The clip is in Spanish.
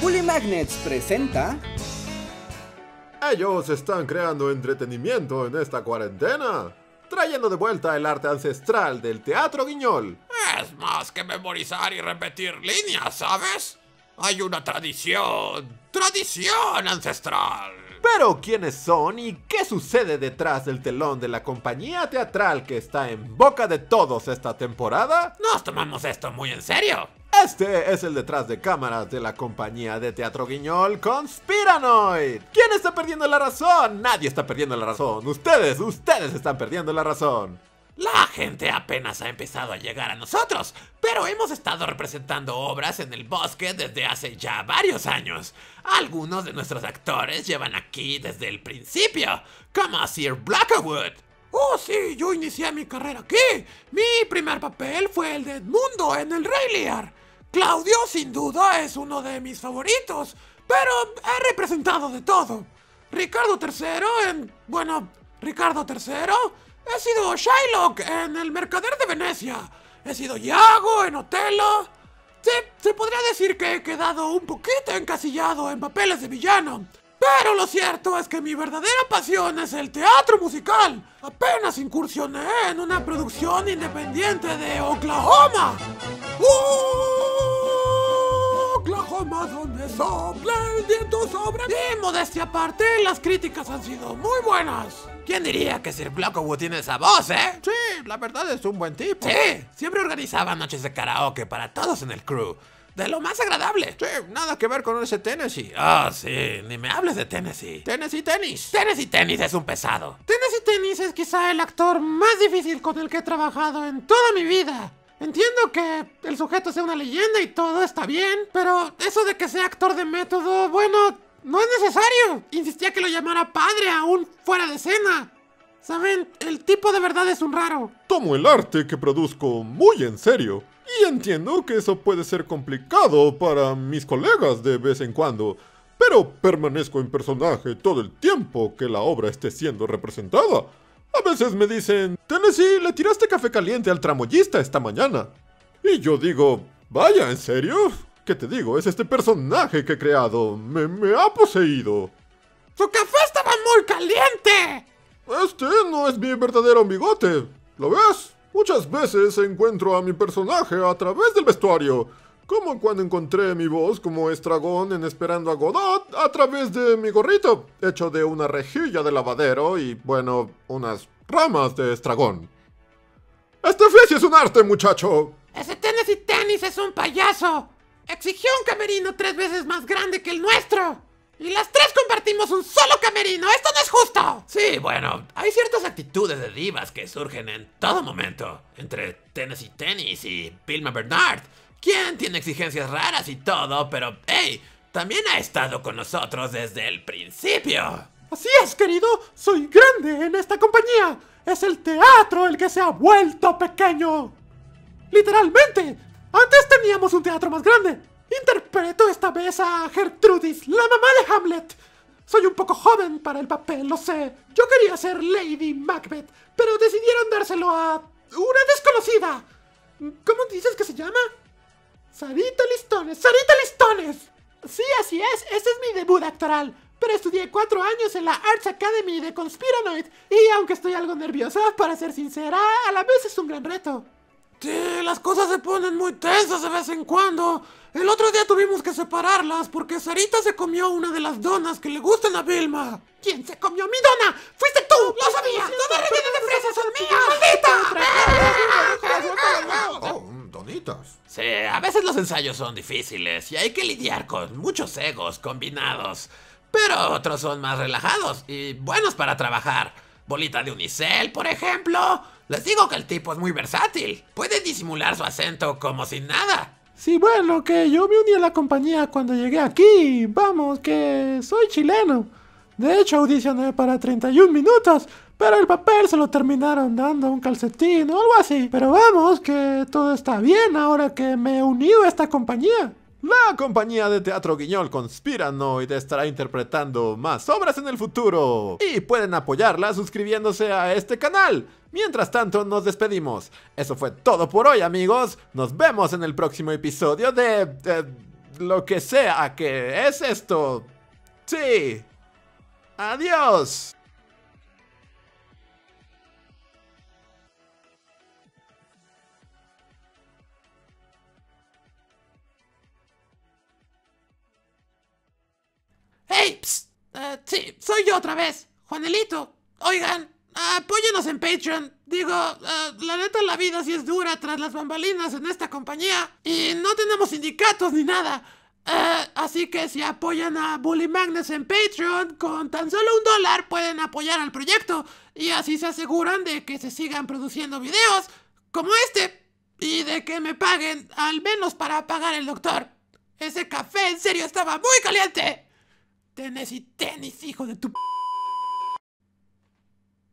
Bully Magnets presenta... Ellos están creando entretenimiento en esta cuarentena, trayendo de vuelta el arte ancestral del teatro guiñol. Es más que memorizar y repetir líneas, ¿sabes? Hay una tradición, tradición ancestral. Pero ¿quiénes son y qué sucede detrás del telón de la compañía teatral que está en boca de todos esta temporada? Nos tomamos esto muy en serio. Este es el detrás de cámaras de la compañía de teatro guiñol Conspiranoid. ¿Quién está perdiendo la razón? Nadie está perdiendo la razón. Ustedes, ustedes están perdiendo la razón. La gente apenas ha empezado a llegar a nosotros, pero hemos estado representando obras en el bosque desde hace ya varios años. Algunos de nuestros actores llevan aquí desde el principio, como Sir Blackwood. Oh, sí, yo inicié mi carrera aquí. Mi primer papel fue el de Edmundo en El Rey. Claudio, sin duda, es uno de mis favoritos, pero he representado de todo. Ricardo III en... bueno, Ricardo III. He sido Shylock en El Mercader de Venecia. He sido Iago en Otelo. Sí, se podría decir que he quedado un poquito encasillado en papeles de villano. Pero lo cierto es que mi verdadera pasión es el teatro musical. Apenas incursioné en una producción independiente de Oklahoma. Donde sopla el viento sobre Y modestia aparte, las críticas han sido muy buenas. ¿Quién diría que Sir Blackwood tiene esa voz, eh? Sí, la verdad es un buen tipo. Sí, siempre organizaba noches de karaoke para todos en el crew. De lo más agradable. Sí, nada que ver con ese Tennessee. Ah, sí, ni me hables de Tennessee. Tennessee Tennis. Tennessee Tennis es un pesado. Tennessee Tennis es quizá el actor más difícil con el que he trabajado en toda mi vida. Entiendo que el sujeto sea una leyenda y todo está bien, pero eso de que sea actor de método, bueno, no es necesario. Insistía que lo llamara padre aún fuera de escena. Saben, el tipo de verdad es un raro. Tomo el arte que produzco muy en serio. Y entiendo que eso puede ser complicado para mis colegas de vez en cuando, pero permanezco en personaje todo el tiempo que la obra esté siendo representada. A veces me dicen, Tennessee, le tiraste café caliente al tramoyista esta mañana. Y yo digo, vaya, ¿en serio? ¿Qué te digo? Es este personaje que he creado. Me, me ha poseído. ¡Su café estaba muy caliente! Este no es mi verdadero bigote. ¿Lo ves? Muchas veces encuentro a mi personaje a través del vestuario, como cuando encontré mi voz como estragón en Esperando a Godot a través de mi gorrito, hecho de una rejilla de lavadero y, bueno, unas ramas de estragón. Este oficio es un arte, muchacho. Ese Tennessee Tennis es un payaso. Exigió un camerino tres veces más grande que el nuestro. Y las tres compartimos un solo camerino. ¡Esto no es justo! Sí, bueno, hay ciertas actitudes de divas que surgen en todo momento. Entre Tennessee Tennis y Vilma Bernard. Quien tiene exigencias raras y todo, pero hey, también ha estado con nosotros desde el principio. Así es, querido. Soy grande en esta compañía. Es el teatro el que se ha vuelto pequeño. Literalmente. Antes teníamos un teatro más grande. Interpreto esta vez a Gertrudis, la mamá de Hamlet. Soy un poco joven para el papel, lo sé. Yo quería ser Lady Macbeth, pero decidieron dárselo a una desconocida. ¿Cómo dices que se llama? Sarita Listones, Sarita Listones. Sí, así es, este es mi debut actoral. Pero estudié cuatro años en la Arts Academy de Conspiranoid y aunque estoy algo nerviosa, para ser sincera, a la vez es un gran reto. Sí, las cosas se ponen muy tensas de vez en cuando. El otro día tuvimos que separarlas porque Sarita se comió una de las donas que le gustan a Vilma. ¿Quién se comió mi dona? ¡Fuiste tú! ¡Lo sabía! ¡Todas rellenas de fresas son mías! ¡Maldita! Sí, a veces los ensayos son difíciles y hay que lidiar con muchos egos combinados. Pero otros son más relajados y buenos para trabajar. Bolita de unicel, por ejemplo. Les digo que el tipo es muy versátil. Puede disimular su acento como sin nada. Sí, bueno, que yo me uní a la compañía cuando llegué aquí. Vamos, que soy chileno. De hecho, audicioné para 31 minutos, pero el papel se lo terminaron dando un calcetín o algo así. Pero vamos, que todo está bien ahora que me he unido a esta compañía. La compañía de teatro Guiñol Conspiranoid estará interpretando más obras en el futuro. Y pueden apoyarla suscribiéndose a este canal. Mientras tanto, nos despedimos. Eso fue todo por hoy, amigos. Nos vemos en el próximo episodio de... lo que sea que es esto. Sí. Adiós. ¡Hey! Psst, eh, sí, soy yo otra vez, Juanelito. Oigan, apóyenos en Patreon. Digo, eh, la neta la vida sí es dura tras las bambalinas en esta compañía. Y no tenemos sindicatos ni nada. Así que si apoyan a Bully Magnus en Patreon, con tan solo un dólar pueden apoyar al proyecto. Y así se aseguran de que se sigan produciendo videos como este. Y de que me paguen al menos para pagar el doctor. Ese café en serio estaba muy caliente. Tenis y tenis, hijo de tu... p